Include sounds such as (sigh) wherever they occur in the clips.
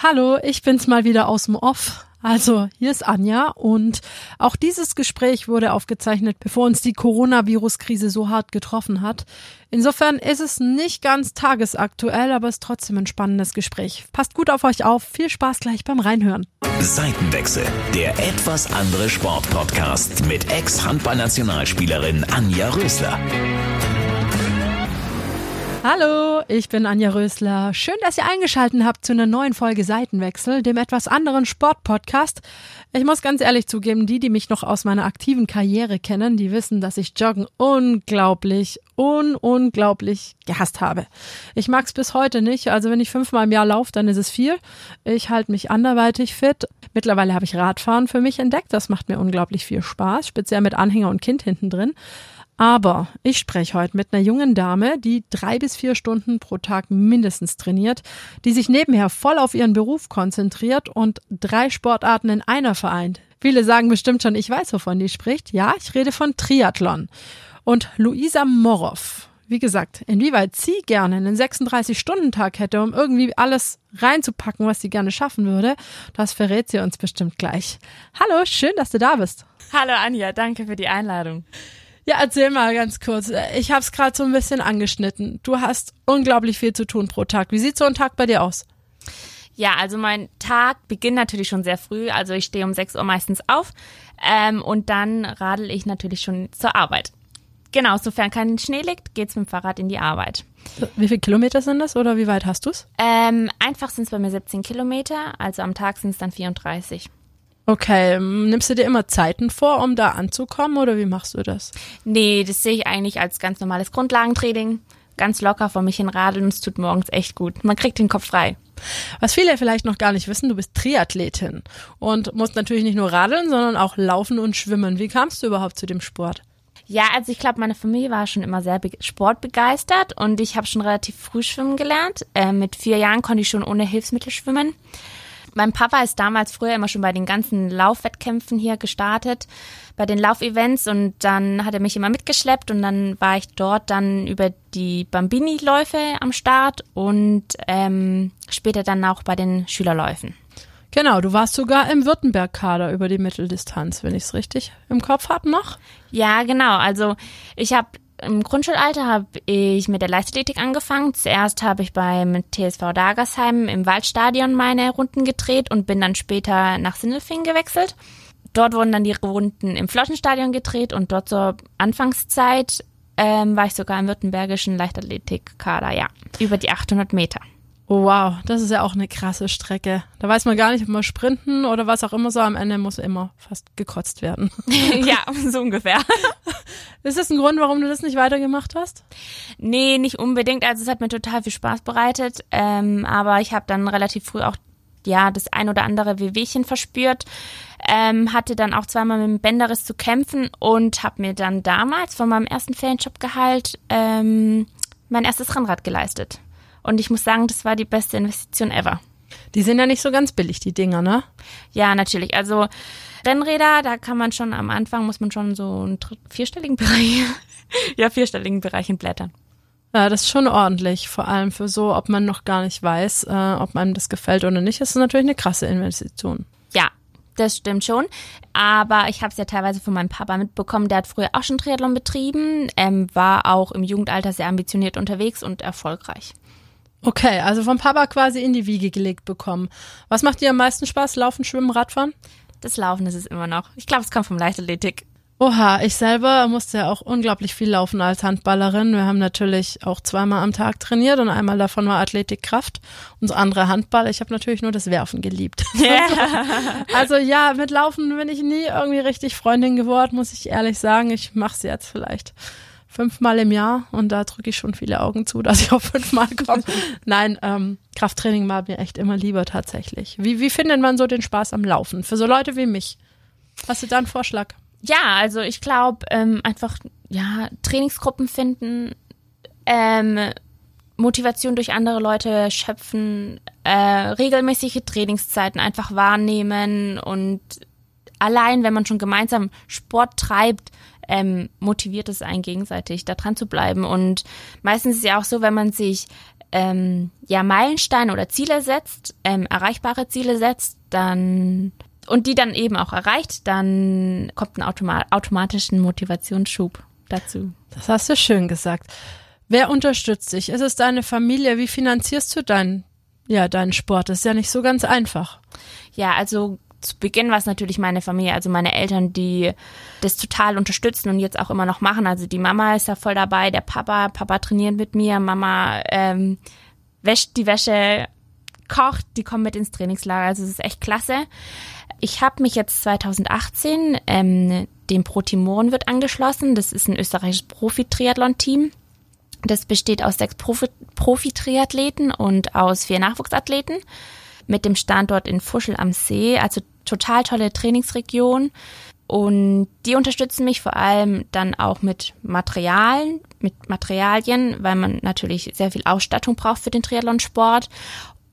Hallo, ich bin's mal wieder aus dem Off. Also, hier ist Anja und auch dieses Gespräch wurde aufgezeichnet, bevor uns die Coronavirus-Krise so hart getroffen hat. Insofern ist es nicht ganz tagesaktuell, aber es ist trotzdem ein spannendes Gespräch. Passt gut auf euch auf. Viel Spaß gleich beim Reinhören. Seitenwechsel, der etwas andere Sportpodcast mit Ex-Handballnationalspielerin Anja Rösler. Hallo, ich bin Anja Rösler. Schön, dass ihr eingeschaltet habt zu einer neuen Folge Seitenwechsel, dem etwas anderen Sportpodcast. Ich muss ganz ehrlich zugeben, die, die mich noch aus meiner aktiven Karriere kennen, die wissen, dass ich Joggen unglaublich, un unglaublich gehasst habe. Ich mag's bis heute nicht. Also wenn ich fünfmal im Jahr laufe, dann ist es viel. Ich halte mich anderweitig fit. Mittlerweile habe ich Radfahren für mich entdeckt. Das macht mir unglaublich viel Spaß, speziell mit Anhänger und Kind hinten drin. Aber ich spreche heute mit einer jungen Dame, die drei bis vier Stunden pro Tag mindestens trainiert, die sich nebenher voll auf ihren Beruf konzentriert und drei Sportarten in einer vereint. Viele sagen bestimmt schon, ich weiß, wovon die spricht. Ja, ich rede von Triathlon. Und Luisa Morow, wie gesagt, inwieweit sie gerne einen 36-Stunden-Tag hätte, um irgendwie alles reinzupacken, was sie gerne schaffen würde, das verrät sie uns bestimmt gleich. Hallo, schön, dass du da bist. Hallo Anja, danke für die Einladung. Ja, erzähl mal ganz kurz. Ich habe es gerade so ein bisschen angeschnitten. Du hast unglaublich viel zu tun pro Tag. Wie sieht so ein Tag bei dir aus? Ja, also mein Tag beginnt natürlich schon sehr früh. Also ich stehe um 6 Uhr meistens auf ähm, und dann radel ich natürlich schon zur Arbeit. Genau, sofern kein Schnee liegt, geht's mit dem Fahrrad in die Arbeit. Wie viele Kilometer sind das oder wie weit hast du's? Ähm, einfach sind es bei mir 17 Kilometer, also am Tag sind es dann 34. Okay, nimmst du dir immer Zeiten vor, um da anzukommen oder wie machst du das? Nee, das sehe ich eigentlich als ganz normales Grundlagentraining. Ganz locker vor mich hin radeln und es tut morgens echt gut. Man kriegt den Kopf frei. Was viele vielleicht noch gar nicht wissen, du bist Triathletin und musst natürlich nicht nur radeln, sondern auch laufen und schwimmen. Wie kamst du überhaupt zu dem Sport? Ja, also ich glaube, meine Familie war schon immer sehr sportbegeistert und ich habe schon relativ früh schwimmen gelernt. Äh, mit vier Jahren konnte ich schon ohne Hilfsmittel schwimmen. Mein Papa ist damals früher immer schon bei den ganzen Laufwettkämpfen hier gestartet, bei den Laufevents und dann hat er mich immer mitgeschleppt und dann war ich dort dann über die Bambini-Läufe am Start und ähm, später dann auch bei den Schülerläufen. Genau, du warst sogar im Württemberg-Kader über die Mitteldistanz, wenn ich es richtig im Kopf habe noch. Ja, genau. Also ich habe im Grundschulalter habe ich mit der Leichtathletik angefangen. Zuerst habe ich beim TSV Dagersheim im Waldstadion meine Runden gedreht und bin dann später nach Sindelfingen gewechselt. Dort wurden dann die Runden im Floschenstadion gedreht und dort zur Anfangszeit ähm, war ich sogar im württembergischen Leichtathletikkader, ja, über die 800 Meter. Oh wow, das ist ja auch eine krasse Strecke. Da weiß man gar nicht, ob man sprinten oder was auch immer so. Am Ende muss immer fast gekotzt werden. (laughs) ja, so ungefähr. (laughs) Ist das ein Grund, warum du das nicht weitergemacht hast? Nee, nicht unbedingt. Also es hat mir total viel Spaß bereitet. Ähm, aber ich habe dann relativ früh auch ja das ein oder andere Wehwehchen verspürt. Ähm, hatte dann auch zweimal mit dem Bänderriss zu kämpfen und habe mir dann damals von meinem ersten Ferienjobgehalt ähm, mein erstes Rennrad geleistet. Und ich muss sagen, das war die beste Investition ever. Die sind ja nicht so ganz billig, die Dinger, ne? Ja, natürlich. Also Rennräder, da kann man schon am Anfang, muss man schon so einen vierstelligen Bereich, (laughs) ja, vierstelligen Bereich blättern. Ja, das ist schon ordentlich, vor allem für so, ob man noch gar nicht weiß, äh, ob einem das gefällt oder nicht. Das ist natürlich eine krasse Investition. Ja, das stimmt schon. Aber ich habe es ja teilweise von meinem Papa mitbekommen. Der hat früher auch schon Triathlon betrieben, ähm, war auch im Jugendalter sehr ambitioniert unterwegs und erfolgreich. Okay, also vom Papa quasi in die Wiege gelegt bekommen. Was macht dir am meisten Spaß? Laufen, Schwimmen, Radfahren? Das Laufen ist es immer noch. Ich glaube, es kommt vom Leichtathletik. Oha, ich selber musste ja auch unglaublich viel laufen als Handballerin. Wir haben natürlich auch zweimal am Tag trainiert und einmal davon war Athletikkraft und das andere Handball. Ich habe natürlich nur das Werfen geliebt. (laughs) Yeah. (laughs) also ja, mit Laufen bin ich nie irgendwie richtig Freundin geworden, muss ich ehrlich sagen. Ich mache es jetzt vielleicht fünfmal im Jahr und da drücke ich schon viele Augen zu, (laughs) dass ich auf fünfmal komme. Nein, ähm, Krafttraining war mir echt immer lieber tatsächlich. Wie, wie findet man so den Spaß am Laufen? Für so Leute wie mich. Hast du da einen Vorschlag? Ja, also ich glaube, ähm, einfach ja, Trainingsgruppen finden, ähm, Motivation durch andere Leute schöpfen, äh, regelmäßige Trainingszeiten einfach wahrnehmen und allein, wenn man schon gemeinsam Sport treibt, ähm, motiviert es einen gegenseitig, da dran zu bleiben. Und meistens ist es ja auch so, wenn man sich ähm, ja Meilensteine oder Ziele setzt, ähm, erreichbare Ziele setzt, dann und die dann eben auch erreicht, dann kommt ein automa automatischen Motivationsschub dazu. Das hast du schön gesagt. Wer unterstützt dich? Ist es deine Familie? Wie finanzierst du deinen, ja, deinen Sport? Das ist ja nicht so ganz einfach. Ja, also zu Beginn war es natürlich meine Familie, also meine Eltern, die das total unterstützen und jetzt auch immer noch machen. Also die Mama ist da voll dabei, der Papa, Papa trainiert mit mir, Mama ähm, wäscht die Wäsche, kocht, die kommen mit ins Trainingslager. Also es ist echt klasse. Ich habe mich jetzt 2018 ähm, dem Pro Timon wird angeschlossen. Das ist ein österreichisches Profi-Triathlon-Team. Das besteht aus sechs Profi-Triathleten und aus vier Nachwuchsathleten mit dem Standort in Fuschel am See. Also total tolle Trainingsregion. Und die unterstützen mich vor allem dann auch mit Materialien, mit Materialien, weil man natürlich sehr viel Ausstattung braucht für den Triathlonsport.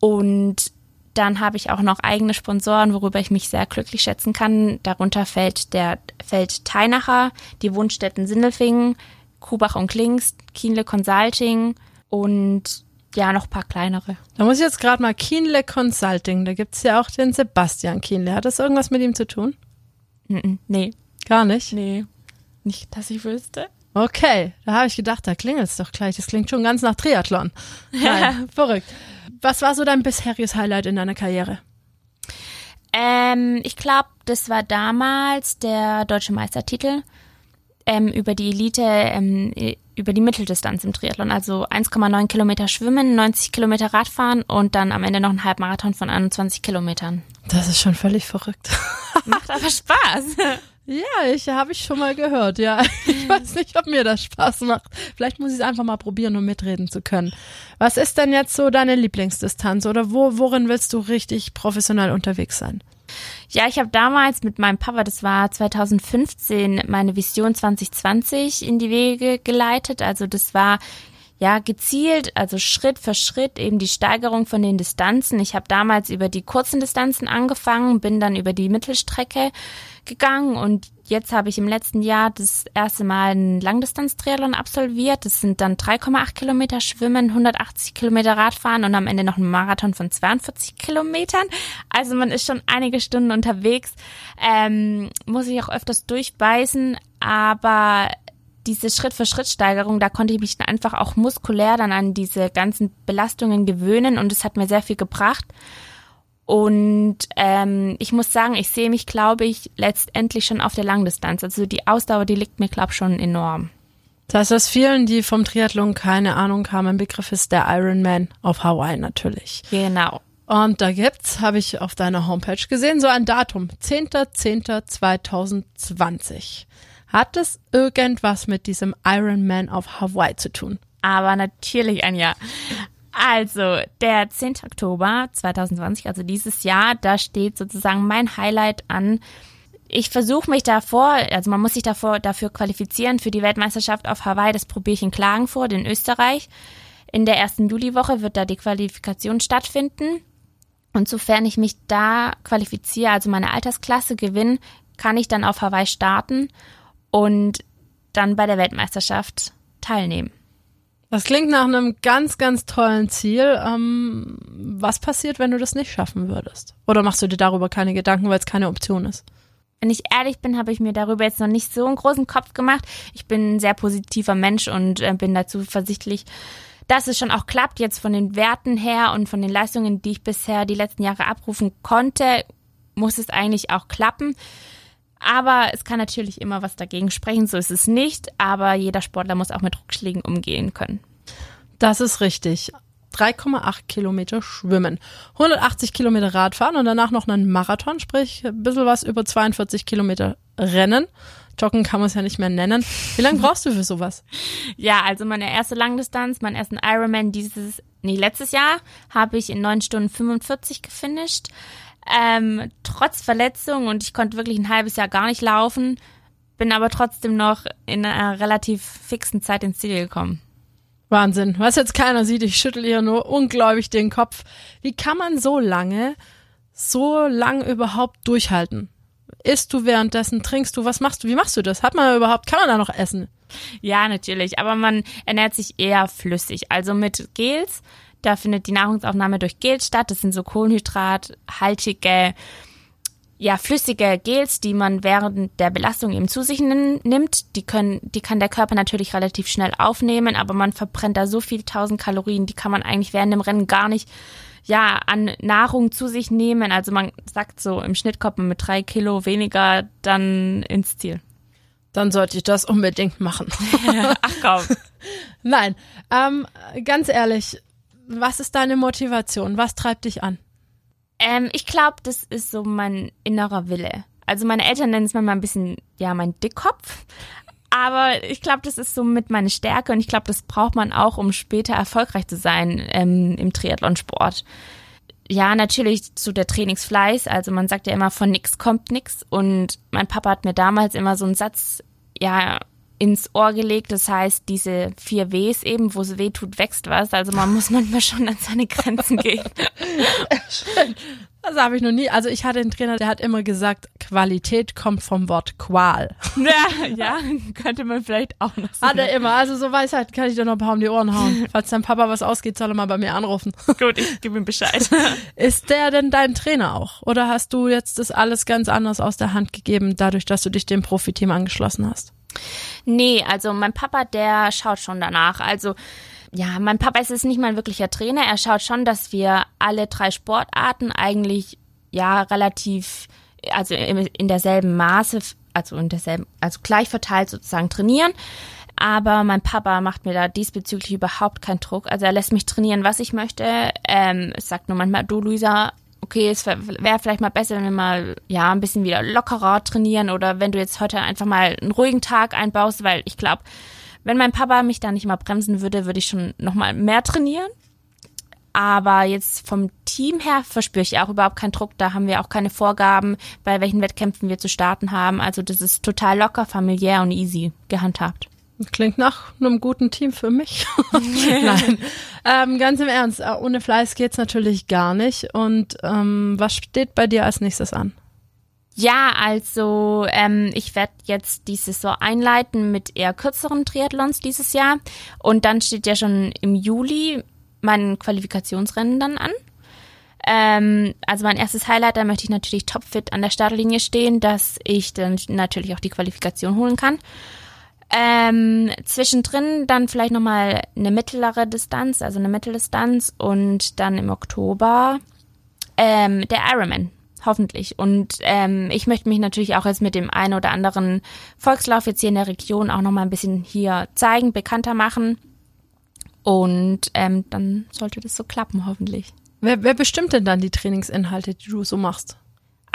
Und dann habe ich auch noch eigene Sponsoren, worüber ich mich sehr glücklich schätzen kann. Darunter fällt der fällt Teinacher, die Wohnstätten Sindelfingen, Kubach und Klingst, Kienle Consulting und ja, noch paar kleinere. Da muss ich jetzt gerade mal Kienle Consulting, da gibt's ja auch den Sebastian Kienle. Hat das irgendwas mit ihm zu tun? Nee. Gar nicht? Nee. Nicht, dass ich wüsste. Okay, da habe ich gedacht, da klingelt's doch gleich. Das klingt schon ganz nach Triathlon. Nein, (laughs) verrückt. Was war so dein bisheriges Highlight in deiner Karriere? Ähm, ich glaube, das war damals der deutsche Meistertitel ähm, über die Elite, ähm, über die Mitteldistanz im Triathlon. Also 1,9 Kilometer Schwimmen, 90 Kilometer Radfahren und dann am Ende noch ein Halbmarathon von 21 Kilometern. Das ist schon völlig verrückt. (laughs) Macht aber Spaß. Ja, ich habe ich schon mal gehört. Ja, ich weiß nicht, ob mir das Spaß macht. Vielleicht muss ich es einfach mal probieren, um mitreden zu können. Was ist denn jetzt so deine Lieblingsdistanz oder wo, worin willst du richtig professionell unterwegs sein? Ja, ich habe damals mit meinem Papa, das war 2015, meine Vision 2020 in die Wege geleitet. Also das war ja gezielt, also Schritt für Schritt eben die Steigerung von den Distanzen. Ich habe damals über die kurzen Distanzen angefangen, bin dann über die Mittelstrecke gegangen und jetzt habe ich im letzten Jahr das erste Mal einen Langdistanz-Triathlon absolviert. Das sind dann 3,8 Kilometer Schwimmen, 180 Kilometer Radfahren und am Ende noch ein Marathon von 42 Kilometern. Also man ist schon einige Stunden unterwegs, ähm, muss ich auch öfters durchbeißen, aber diese Schritt-für-Schritt-Steigerung, da konnte ich mich dann einfach auch muskulär dann an diese ganzen Belastungen gewöhnen und es hat mir sehr viel gebracht. Und ähm, ich muss sagen, ich sehe mich, glaube ich, letztendlich schon auf der Langdistanz. Also die Ausdauer, die liegt mir, glaube ich, schon enorm. Das heißt, dass vielen, die vom Triathlon keine Ahnung haben, ein Begriff ist der Ironman auf Hawaii natürlich. Genau. Und da gibt's, habe ich auf deiner Homepage gesehen, so ein Datum, 10.10.2020. Hat es irgendwas mit diesem Ironman auf Hawaii zu tun? Aber natürlich, Anja. Also, der 10. Oktober 2020, also dieses Jahr, da steht sozusagen mein Highlight an. Ich versuche mich davor, also man muss sich davor dafür qualifizieren für die Weltmeisterschaft auf Hawaii. Das probiere ich in Klagenfurt in Österreich. In der ersten Juliwoche wird da die Qualifikation stattfinden. Und sofern ich mich da qualifiziere, also meine Altersklasse gewinne, kann ich dann auf Hawaii starten und dann bei der Weltmeisterschaft teilnehmen. Das klingt nach einem ganz, ganz tollen Ziel. Ähm, was passiert, wenn du das nicht schaffen würdest? Oder machst du dir darüber keine Gedanken, weil es keine Option ist? Wenn ich ehrlich bin, habe ich mir darüber jetzt noch nicht so einen großen Kopf gemacht. Ich bin ein sehr positiver Mensch und äh, bin dazu versichtlich, dass es schon auch klappt, jetzt von den Werten her und von den Leistungen, die ich bisher die letzten Jahre abrufen konnte, muss es eigentlich auch klappen. Aber es kann natürlich immer was dagegen sprechen, so ist es nicht. Aber jeder Sportler muss auch mit Rückschlägen umgehen können. Das ist richtig. 3,8 Kilometer schwimmen, 180 Kilometer Radfahren und danach noch einen Marathon, sprich ein bisschen was über 42 Kilometer Rennen. Joggen kann man es ja nicht mehr nennen. Wie lange brauchst du für sowas? Ja, also meine erste Langdistanz, meinen ersten Ironman dieses, nee, letztes Jahr habe ich in 9 Stunden 45 gefinisht. Ähm, trotz Verletzung und ich konnte wirklich ein halbes Jahr gar nicht laufen, bin aber trotzdem noch in einer relativ fixen Zeit ins Ziel gekommen. Wahnsinn. Was jetzt keiner sieht, ich schüttel hier nur ungläubig den Kopf. Wie kann man so lange, so lang überhaupt durchhalten? Isst du währenddessen, trinkst du, was machst du, wie machst du das? Hat man überhaupt, kann man da noch essen? Ja, natürlich, aber man ernährt sich eher flüssig, also mit Gels, Da findet die Nahrungsaufnahme durch Gels statt. Das sind so kohlenhydrathaltige, ja, flüssige Gels, die man während der Belastung eben zu sich nimmt. Die können, die kann der Körper natürlich relativ schnell aufnehmen, aber man verbrennt da so viel tausend Kalorien, die kann man eigentlich während dem Rennen gar nicht ja, an Nahrung zu sich nehmen. Also man sagt so, im Schnitt kommt man mit drei Kilo weniger dann ins Ziel. Dann sollte ich das unbedingt machen. (laughs) Ach komm. (laughs) Nein, ähm, ganz ehrlich, was ist deine Motivation? Was treibt dich an? Ähm, ich glaube, das ist so mein innerer Wille. Also meine Eltern nennen es manchmal ein bisschen, ja, mein Dickkopf. Aber ich glaube, das ist so mit meine Stärke und ich glaube, das braucht man auch, um später erfolgreich zu sein ähm, im Triathlonsport. Ja, natürlich so der Trainingsfleiß. Also man sagt ja immer, von nix kommt nix. Und mein Papa hat mir damals immer so einen Satz, ja, ins Ohr gelegt. Das heißt, diese vier Ws eben, wo es weh tut, wächst was. Also man muss manchmal schon an seine Grenzen gehen. Schön. Das (laughs) habe ich noch nie. Also ich hatte einen Trainer, der hat immer gesagt, Qualität kommt vom Wort Qual. (laughs) Ja, ja könnte man vielleicht auch noch sagen. Hat er immer. Also so Weisheit kann ich dir noch ein paar um die Ohren hauen. (laughs) Falls dein Papa was ausgeht, soll er mal bei mir anrufen. Gut, ich gebe ihm Bescheid. Ist der denn dein Trainer auch? Oder hast du jetzt das alles ganz anders aus der Hand gegeben, dadurch, dass du dich dem Profiteam angeschlossen hast? Nee, also mein Papa, der schaut schon danach. Also ja, mein Papa ist nicht mal ein wirklicher Trainer. Er schaut schon, dass wir alle drei Sportarten eigentlich ja relativ, also in derselben Maße, also in derselben, also gleich verteilt sozusagen trainieren. Aber mein Papa macht mir da diesbezüglich überhaupt keinen Druck. Also er lässt mich trainieren, was ich möchte. Ähm, sagt nur manchmal, du Luisa, okay, es wäre vielleicht mal besser, wenn wir mal ja ein bisschen wieder lockerer trainieren oder wenn du jetzt heute einfach mal einen ruhigen Tag einbaust, weil ich glaube, wenn mein Papa mich da nicht mal bremsen würde, würde ich schon noch mal mehr trainieren. Aber jetzt vom Team her verspüre ich auch überhaupt keinen Druck. Da haben wir auch keine Vorgaben, bei welchen Wettkämpfen wir zu starten haben. Also das ist total locker, familiär und easy gehandhabt. Klingt nach einem guten Team für mich. (laughs) Nein, ähm, ganz im Ernst, äh, ohne Fleiß geht's natürlich gar nicht. Und ähm, was steht bei dir als nächstes an? Ja, also ähm, ich werde jetzt die Saison einleiten mit eher kürzeren Triathlons dieses Jahr. Und dann steht ja schon im Juli mein Qualifikationsrennen dann an. Ähm, also mein erstes Highlight, da möchte ich natürlich topfit an der Startlinie stehen, dass ich dann natürlich auch die Qualifikation holen kann. Ähm, zwischendrin dann vielleicht nochmal eine mittlere Distanz, also eine Mitteldistanz und dann im Oktober ähm, der Ironman, hoffentlich. Und ähm, ich möchte mich natürlich auch jetzt mit dem einen oder anderen Volkslauf jetzt hier in der Region auch nochmal ein bisschen hier zeigen, bekannter machen. Und ähm, dann sollte das so klappen, hoffentlich. Wer, wer bestimmt denn dann die Trainingsinhalte, die du so machst?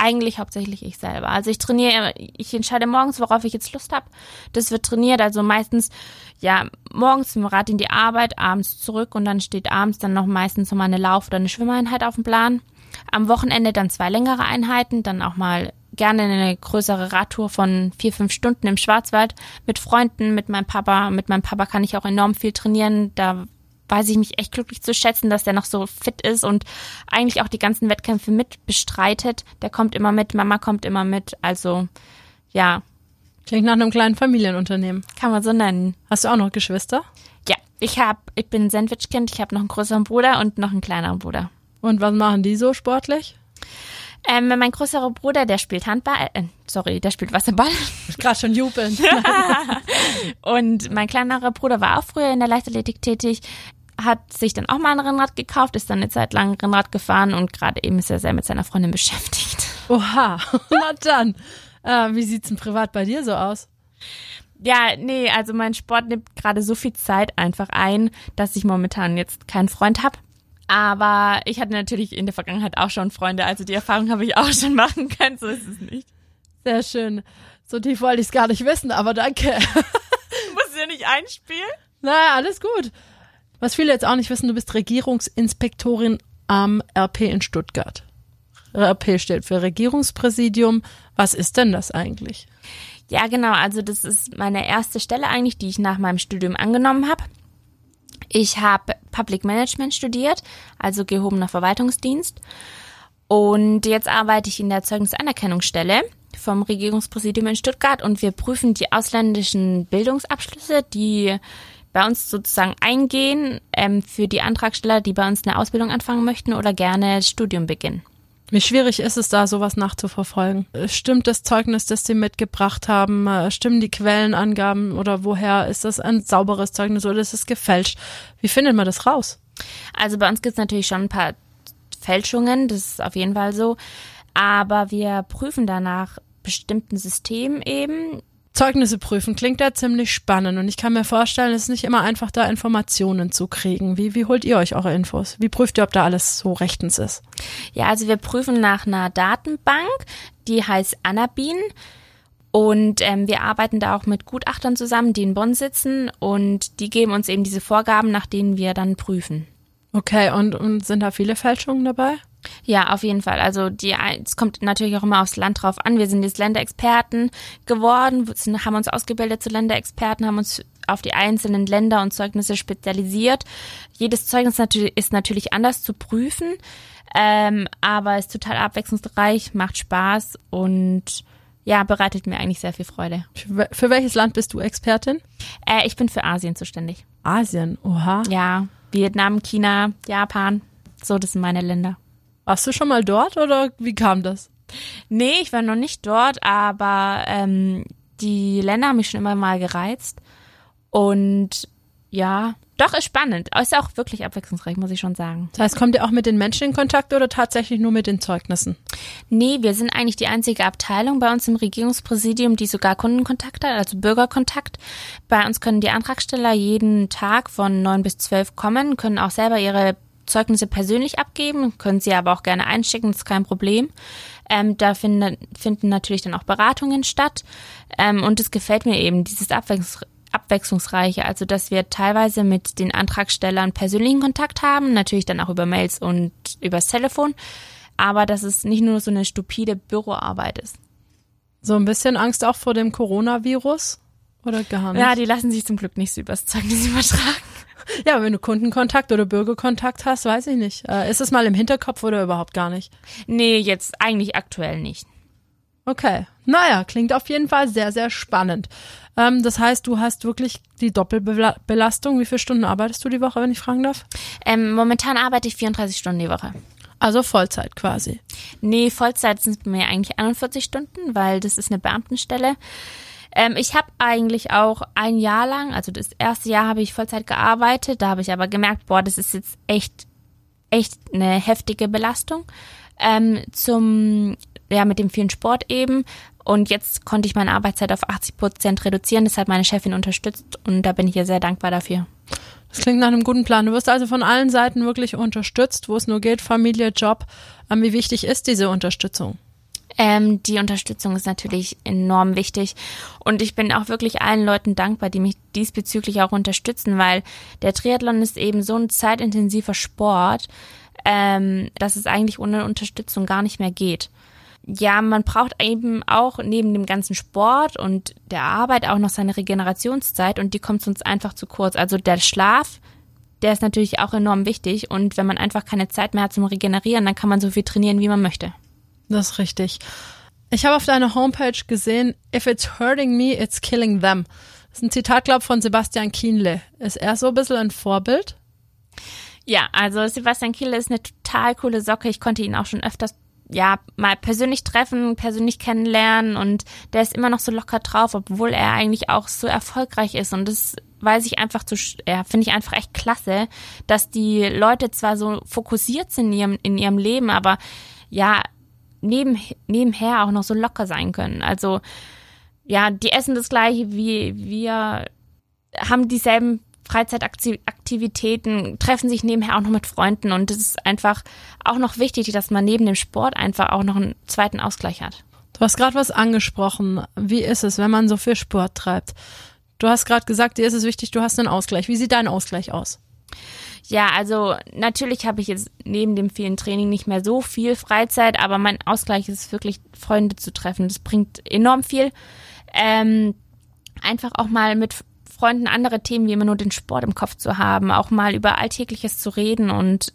Eigentlich hauptsächlich ich selber. Also ich trainiere, ich entscheide morgens, worauf ich jetzt Lust habe. Das wird trainiert, also meistens ja morgens im Rad in die Arbeit, abends zurück und dann steht abends dann noch meistens nochmal eine Lauf- oder eine Schwimmeinheit auf dem Plan. Am Wochenende dann zwei längere Einheiten, dann auch mal gerne eine größere Radtour von vier, fünf Stunden im Schwarzwald mit Freunden, mit meinem Papa. Mit meinem Papa kann ich auch enorm viel trainieren. Da weiß ich mich echt glücklich zu schätzen, dass der noch so fit ist und eigentlich auch die ganzen Wettkämpfe mit bestreitet. Der kommt immer mit, Mama kommt immer mit. Also ja. Klingt nach einem kleinen Familienunternehmen. Kann man so nennen. Hast du auch noch Geschwister? Ja, ich habe, ich bin ein Sandwichkind, ich habe noch einen größeren Bruder und noch einen kleineren Bruder. Und was machen die so sportlich? Ähm, mein größerer Bruder, der spielt Handball, äh, sorry, der spielt Wasserball. Gerade schon jubeln. (laughs) (laughs) und mein kleinerer Bruder war auch früher in der Leichtathletik tätig hat sich dann auch mal ein Rennrad gekauft, ist dann eine Zeit lang Rennrad gefahren und gerade eben ist er sehr mit seiner Freundin beschäftigt. Oha, (laughs) na dann. Äh, wie sieht's denn privat bei dir so aus? Ja, nee, also mein Sport nimmt gerade so viel Zeit einfach ein, dass ich momentan jetzt keinen Freund habe. Aber ich hatte natürlich in der Vergangenheit auch schon Freunde, also die Erfahrung habe ich auch schon (laughs) machen können, so ist es nicht. Sehr schön. So tief wollte ich es gar nicht wissen, aber danke. (laughs) Muss ja nicht einspielen? Naja, alles gut. Was viele jetzt auch nicht wissen, du bist Regierungsinspektorin am RP in Stuttgart. RP steht für Regierungspräsidium. Was ist denn das eigentlich? Ja, genau. Also das ist meine erste Stelle eigentlich, die ich nach meinem Studium angenommen habe. Ich habe Public Management studiert, also gehobener Verwaltungsdienst. Und jetzt arbeite ich in der Zeugnisanerkennungsstelle vom Regierungspräsidium in Stuttgart und wir prüfen die ausländischen Bildungsabschlüsse, die bei uns sozusagen eingehen ähm, für die Antragsteller, die bei uns eine Ausbildung anfangen möchten oder gerne Studium beginnen. Wie schwierig ist es da, sowas nachzuverfolgen? Stimmt das Zeugnis, das Sie mitgebracht haben? Stimmen die Quellenangaben oder woher? Ist das ein sauberes Zeugnis oder ist es gefälscht? Wie findet man das raus? Also bei uns gibt es natürlich schon ein paar Fälschungen, das ist auf jeden Fall so. Aber wir prüfen danach bestimmten Systemen eben. Zeugnisse prüfen klingt ja ziemlich spannend und ich kann mir vorstellen, es ist nicht immer einfach, da Informationen zu kriegen. Wie, wie holt ihr euch eure Infos? Wie prüft ihr, ob da alles so rechtens ist? Ja, also wir prüfen nach einer Datenbank, die heißt Anabin. Und ähm, wir arbeiten da auch mit Gutachtern zusammen, die in Bonn sitzen und die geben uns eben diese Vorgaben, nach denen wir dann prüfen. Okay, und, und sind da viele Fälschungen dabei? Ja, auf jeden Fall. Also die, es kommt natürlich auch immer aufs Land drauf an. Wir sind jetzt Länderexperten geworden, haben uns ausgebildet zu Länderexperten, haben uns auf die einzelnen Länder und Zeugnisse spezialisiert. Jedes Zeugnis ist natürlich anders zu prüfen, ähm, aber ist total abwechslungsreich, macht Spaß und ja, bereitet mir eigentlich sehr viel Freude. Für welches Land bist du Expertin? Äh, ich bin für Asien zuständig. Asien, oha. Ja, Vietnam, China, Japan, so, das sind meine Länder. Warst du schon mal dort oder wie kam das? Nee, ich war noch nicht dort, aber ähm, die Länder haben mich schon immer mal gereizt. Und ja, doch, ist spannend. Ist auch wirklich abwechslungsreich, muss ich schon sagen. Das heißt, kommt ihr auch mit den Menschen in Kontakt oder tatsächlich nur mit den Zeugnissen? Nee, wir sind eigentlich die einzige Abteilung bei uns im Regierungspräsidium, die sogar Kundenkontakt hat, also Bürgerkontakt. Bei uns können die Antragsteller jeden Tag von neun bis zwölf kommen, können auch selber ihre Zeugnisse persönlich abgeben, können Sie aber auch gerne einschicken, das ist kein Problem. Ähm, da finden, finden natürlich dann auch Beratungen statt. Ähm, und es gefällt mir eben, dieses Abwechslungs abwechslungsreiche, also dass wir teilweise mit den Antragstellern persönlichen Kontakt haben, natürlich dann auch über Mails und übers Telefon, aber dass es nicht nur so eine stupide Büroarbeit ist. So ein bisschen Angst auch vor dem Coronavirus oder gar nicht? Ja, die lassen sich zum Glück nicht so übers Zeugnis übertragen. (laughs) Ja, wenn du Kundenkontakt oder Bürgerkontakt hast, weiß ich nicht. Äh, ist es mal im Hinterkopf oder überhaupt gar nicht? Nee, jetzt eigentlich aktuell nicht. Okay. Naja, klingt auf jeden Fall sehr, sehr spannend. Ähm, das heißt, du hast wirklich die Doppelbelastung. Wie viele Stunden arbeitest du die Woche, wenn ich fragen darf? Ähm, momentan arbeite ich 34 Stunden die Woche. Also Vollzeit quasi. Nee, Vollzeit sind bei mir eigentlich 41 Stunden, weil das ist eine Beamtenstelle. Ähm, ich habe eigentlich auch ein Jahr lang, also das erste Jahr habe ich Vollzeit gearbeitet, da habe ich aber gemerkt, boah, das ist jetzt echt, echt eine heftige Belastung. Ähm, zum, ja, mit dem vielen Sport eben. Und jetzt konnte ich meine Arbeitszeit auf 80 Prozent reduzieren. Das hat meine Chefin unterstützt und da bin ich ihr sehr dankbar dafür. Das klingt nach einem guten Plan. Du wirst also von allen Seiten wirklich unterstützt, wo es nur geht, Familie, Job. Ähm, wie wichtig ist diese Unterstützung? Ähm, die Unterstützung ist natürlich enorm wichtig. Und ich bin auch wirklich allen Leuten dankbar, die mich diesbezüglich auch unterstützen, weil der Triathlon ist eben so ein zeitintensiver Sport, ähm, dass es eigentlich ohne Unterstützung gar nicht mehr geht. Ja, man braucht eben auch neben dem ganzen Sport und der Arbeit auch noch seine Regenerationszeit und die kommt sonst einfach zu kurz. Also der Schlaf, der ist natürlich auch enorm wichtig und wenn man einfach keine Zeit mehr hat zum Regenerieren, dann kann man so viel trainieren, wie man möchte. Das ist richtig. Ich habe auf deiner Homepage gesehen, if it's hurting me, it's killing them. Das ist ein Zitat, glaube von Sebastian Kienle. Ist er so ein bisschen ein Vorbild? Ja, also Sebastian Kienle ist eine total coole Socke. Ich konnte ihn auch schon öfters ja, mal persönlich treffen, persönlich kennenlernen und der ist immer noch so locker drauf, obwohl er eigentlich auch so erfolgreich ist und das weiß ich einfach zu, ja, finde ich einfach echt klasse, dass die Leute zwar so fokussiert sind in ihrem, in ihrem Leben, aber ja, neben, nebenher auch noch so locker sein können. Also ja, die essen das gleiche wie wir, haben dieselben Freizeitaktivitäten, treffen sich nebenher auch noch mit Freunden und es ist einfach auch noch wichtig, dass man neben dem Sport einfach auch noch einen zweiten Ausgleich hat. Du hast gerade was angesprochen. Wie ist es, wenn man so viel Sport treibt? Du hast gerade gesagt, dir ist es wichtig, du hast einen Ausgleich. Wie sieht dein Ausgleich aus? Ja, also natürlich habe ich jetzt neben dem vielen Training nicht mehr so viel Freizeit, aber mein Ausgleich ist wirklich, Freunde zu treffen. Das bringt enorm viel. Ähm, einfach auch mal mit Freunden andere Themen wie immer nur den Sport im Kopf zu haben, auch mal über Alltägliches zu reden und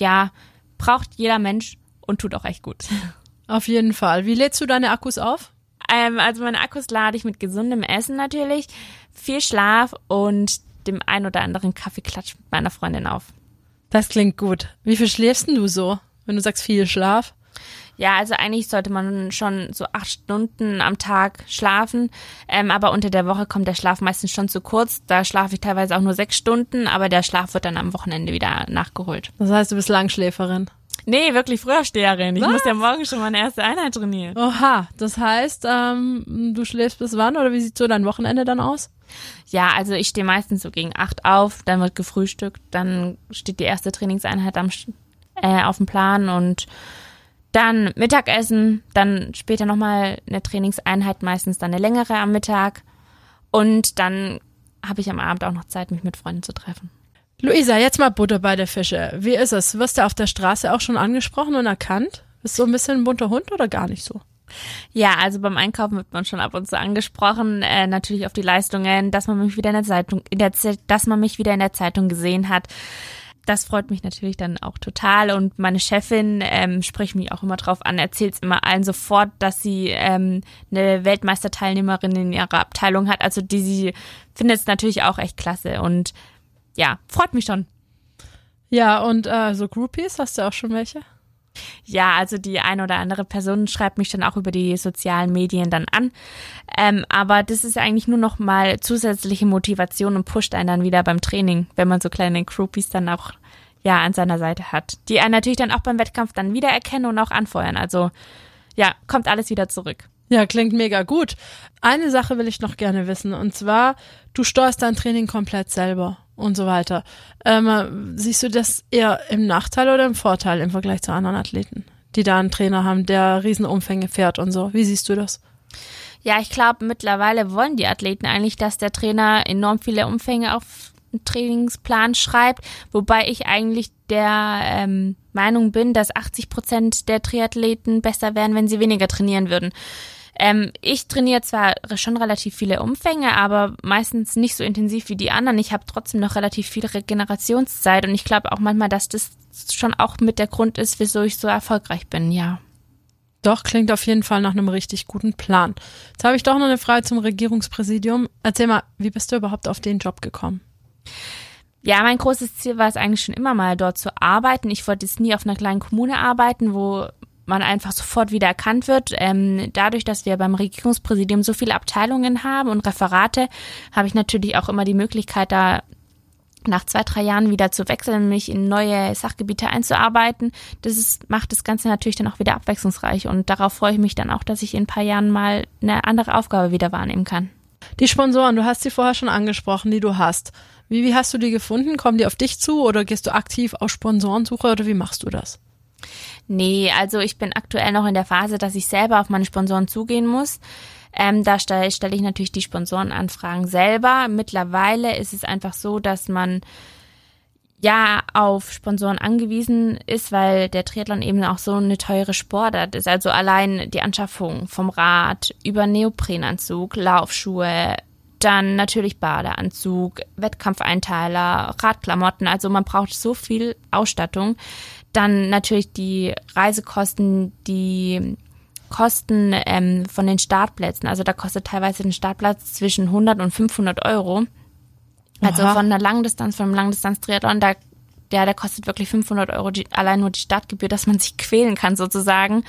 ja, braucht jeder Mensch und tut auch echt gut. (laughs) Auf jeden Fall. Wie lädst du deine Akkus auf? Ähm, also meine Akkus lade ich mit gesundem Essen natürlich, viel Schlaf und dem ein oder anderen Kaffeeklatsch mit meiner Freundin auf. Das klingt gut. Wie viel schläfst denn du so, wenn du sagst viel Schlaf? Ja, also eigentlich sollte man schon so acht Stunden am Tag schlafen, ähm, aber unter der Woche kommt der Schlaf meistens schon zu kurz. Da schlafe ich teilweise auch nur sechs Stunden, aber der Schlaf wird dann am Wochenende wieder nachgeholt. Das heißt, du bist Langschläferin. Nee, wirklich Frühaufsteherin. Ich Was? muss ja morgen schon meine erste Einheit trainieren. Oha, das heißt, ähm, du schläfst bis wann oder wie sieht so dein Wochenende dann aus? Ja, also ich stehe meistens so gegen acht auf, dann wird gefrühstückt, dann steht die erste Trainingseinheit am, äh, auf dem Plan und dann Mittagessen, dann später nochmal eine Trainingseinheit, meistens dann eine längere am Mittag und dann habe ich am Abend auch noch Zeit, mich mit Freunden zu treffen. Luisa, jetzt mal Butter bei der Fische. Wie ist es? Wirst du auf der Straße auch schon angesprochen und erkannt? Bist du ein bisschen ein bunter Hund oder gar nicht so? Ja, also beim Einkaufen wird man schon ab und zu angesprochen, äh, natürlich auf die Leistungen, dass man mich wieder in der Zeitung, in der, dass man mich wieder in der Zeitung gesehen hat. Das freut mich natürlich dann auch total und meine Chefin ähm, spricht mich auch immer drauf an, erzählt es immer allen sofort, dass sie ähm, eine Weltmeisterteilnehmerin in ihrer Abteilung hat. Also die sie findet es natürlich auch echt klasse und ja, freut mich schon. Ja, und äh, so Groupies, hast du auch schon welche? Ja, also die eine oder andere Person schreibt mich dann auch über die sozialen Medien dann an. Ähm, aber das ist eigentlich nur noch mal zusätzliche Motivation und pusht einen dann wieder beim Training, wenn man so kleine Groupies dann auch ja an seiner Seite hat, die einen natürlich dann auch beim Wettkampf dann wieder erkennen und auch anfeuern. Also ja, kommt alles wieder zurück. Ja, klingt mega gut. Eine Sache will ich noch gerne wissen, und zwar, du steuerst dein Training komplett selber und so weiter. Ähm, siehst du das eher im Nachteil oder im Vorteil im Vergleich zu anderen Athleten, die da einen Trainer haben, der Riesenumfänge fährt und so? Wie siehst du das? Ja, ich glaube, mittlerweile wollen die Athleten eigentlich, dass der Trainer enorm viele Umfänge auf einen Trainingsplan schreibt, wobei ich eigentlich der ähm, Meinung bin, dass 80 Prozent der Triathleten besser wären, wenn sie weniger trainieren würden. Ähm, ich trainiere zwar schon relativ viele Umfänge, aber meistens nicht so intensiv wie die anderen. Ich habe trotzdem noch relativ viel Regenerationszeit und ich glaube auch manchmal, dass das schon auch mit der Grund ist, wieso ich so erfolgreich bin, ja. Doch, klingt auf jeden Fall nach einem richtig guten Plan. Jetzt habe ich doch noch eine Frage zum Regierungspräsidium. Erzähl mal, wie bist du überhaupt auf den Job gekommen? Ja, mein großes Ziel war es eigentlich schon immer mal dort zu arbeiten. Ich wollte jetzt nie auf einer kleinen Kommune arbeiten, wo man einfach sofort wieder erkannt wird. Ähm, dadurch, dass wir beim Regierungspräsidium so viele Abteilungen haben und Referate, habe ich natürlich auch immer die Möglichkeit, da nach zwei, drei Jahren wieder zu wechseln, mich in neue Sachgebiete einzuarbeiten. Das ist, macht das Ganze natürlich dann auch wieder abwechslungsreich und darauf freue ich mich dann auch, dass ich in ein paar Jahren mal eine andere Aufgabe wieder wahrnehmen kann. Die Sponsoren, du hast sie vorher schon angesprochen, die du hast. Wie, wie hast du die gefunden? Kommen die auf dich zu oder gehst du aktiv auf Sponsorensuche oder wie machst du das? Nee, also ich bin aktuell noch in der Phase, dass ich selber auf meine Sponsoren zugehen muss. Ähm, da stelle stell ich natürlich die Sponsorenanfragen selber. Mittlerweile ist es einfach so, dass man ja auf Sponsoren angewiesen ist, weil der Triathlon eben auch so eine teure Sportart ist. Also allein die Anschaffung vom Rad über Neoprenanzug, Laufschuhe, dann natürlich Badeanzug, Wettkampfeinteiler, Radklamotten. Also man braucht so viel Ausstattung. Dann natürlich die Reisekosten, die Kosten ähm, von den Startplätzen. Also da kostet teilweise ein Startplatz zwischen 100 und 500 Euro. Also Aha. von der Langdistanz, vom Langdistanz-Triathlon, da, ja, der kostet wirklich 500 Euro die, allein nur die Startgebühr, dass man sich (laughs) quälen kann sozusagen.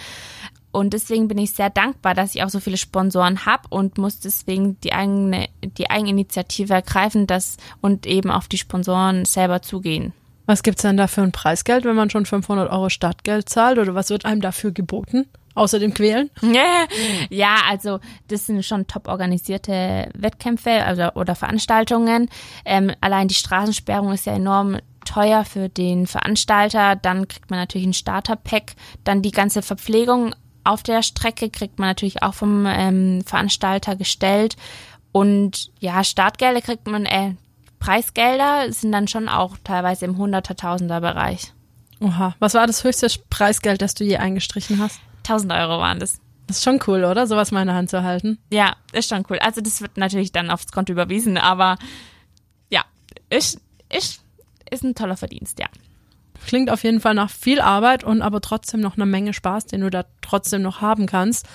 Und deswegen bin ich sehr dankbar, dass ich auch so viele Sponsoren habe und muss deswegen die eigene, die Eigeninitiative ergreifen, das und eben auf die Sponsoren selber zugehen. Was gibt's denn da für ein Preisgeld, wenn man schon 500 Euro Startgeld zahlt oder was wird einem dafür geboten? Außer dem Quälen? (laughs) Ja, also das sind schon top organisierte Wettkämpfe also, oder Veranstaltungen. Ähm, allein die Straßensperrung ist ja enorm teuer für den Veranstalter. Dann kriegt man natürlich ein Starterpack. Dann die ganze Verpflegung auf der Strecke kriegt man natürlich auch vom ähm, Veranstalter gestellt. Und ja, Startgelder kriegt man, äh, Preisgelder sind dann schon auch teilweise im Hunderter-Tausender Bereich. Oha. Was war das höchste Preisgeld, das du je eingestrichen hast? 1000 Euro waren das. Das ist schon cool, oder? Sowas mal in der Hand zu halten. Ja, ist schon cool. Also das wird natürlich dann aufs Konto überwiesen, aber ja, ist, ist, ist ein toller Verdienst, ja. Klingt auf jeden Fall nach viel Arbeit und aber trotzdem noch eine Menge Spaß, den du da trotzdem noch haben kannst.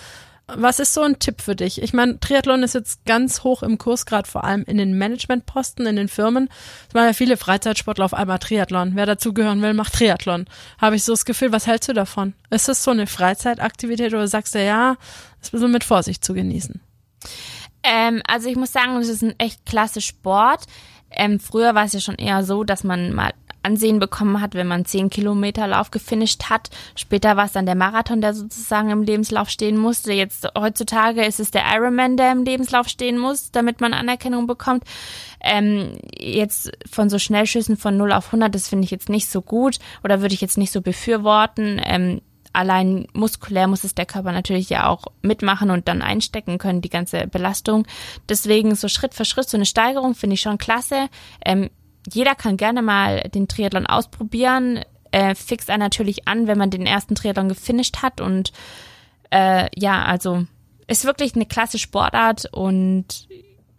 Was ist so ein Tipp für dich? Ich meine, Triathlon ist jetzt ganz hoch im Kurs, gerade vor allem in den Managementposten, in den Firmen. Es machen ja viele Freizeitsportler auf einmal Triathlon. Wer dazugehören will, macht Triathlon. Habe ich so das Gefühl, was hältst du davon? Ist das so eine Freizeitaktivität oder sagst du, ja, ist ein bisschen mit Vorsicht zu genießen? Ähm, also ich muss sagen, es ist ein echt klasse Sport. Ähm, früher war es ja schon eher so, dass man mal Ansehen bekommen hat, wenn man 10 Kilometer Lauf gefinisht hat. Später war es dann der Marathon, der sozusagen im Lebenslauf stehen musste. Jetzt heutzutage ist es der Ironman, der im Lebenslauf stehen muss, damit man Anerkennung bekommt. Ähm, jetzt von so Schnellschüssen von 0 auf 100, das finde ich jetzt nicht so gut oder würde ich jetzt nicht so befürworten. Ähm, allein muskulär muss es der Körper natürlich ja auch mitmachen und dann einstecken können, die ganze Belastung. Deswegen so Schritt für Schritt so eine Steigerung finde ich schon klasse. Ähm, jeder kann gerne mal den Triathlon ausprobieren. Äh, fixt er natürlich an, wenn man den ersten Triathlon gefinisht hat. Und äh, ja, also ist wirklich eine klasse Sportart und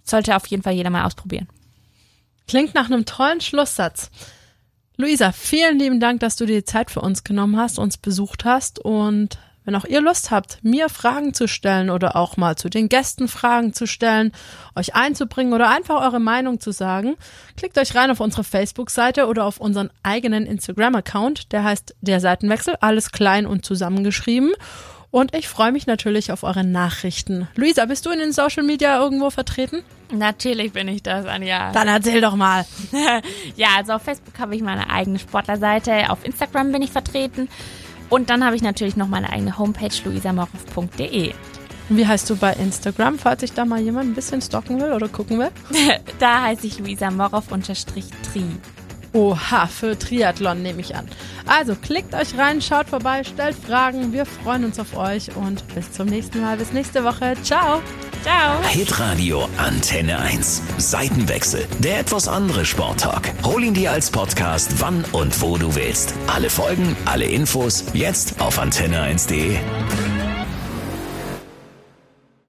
sollte auf jeden Fall jeder mal ausprobieren. Klingt nach einem tollen Schlusssatz. Luisa, vielen lieben Dank, dass du dir Zeit für uns genommen hast, uns besucht hast und wenn auch ihr Lust habt, mir Fragen zu stellen oder auch mal zu den Gästen Fragen zu stellen, euch einzubringen oder einfach eure Meinung zu sagen, klickt euch rein auf unsere Facebook-Seite oder auf unseren eigenen Instagram-Account. Der heißt Der Seitenwechsel, alles klein und zusammengeschrieben. Und ich freue mich natürlich auf eure Nachrichten. Luisa, bist du in den Social Media irgendwo vertreten? Natürlich bin ich das, Anja. Dann erzähl doch mal. (laughs) ja, also auf Facebook habe ich meine eigene Sportlerseite, auf Instagram bin ich vertreten. Und dann habe ich natürlich noch meine eigene Homepage luisamorov.de. Wie heißt du bei Instagram, falls sich da mal jemand ein bisschen stalken will oder gucken will? (laughs) da heiße ich Luisa Morov-Tri. Oha, für Triathlon nehme ich an. Also klickt euch rein, schaut vorbei, stellt Fragen. Wir freuen uns auf euch und bis zum nächsten Mal. Bis nächste Woche. Ciao. Ciao. Hitradio Antenne 1. Seitenwechsel. Der etwas andere Sporttalk. Hol ihn dir als Podcast, wann und wo du willst. Alle Folgen, alle Infos, jetzt auf antenne1.de.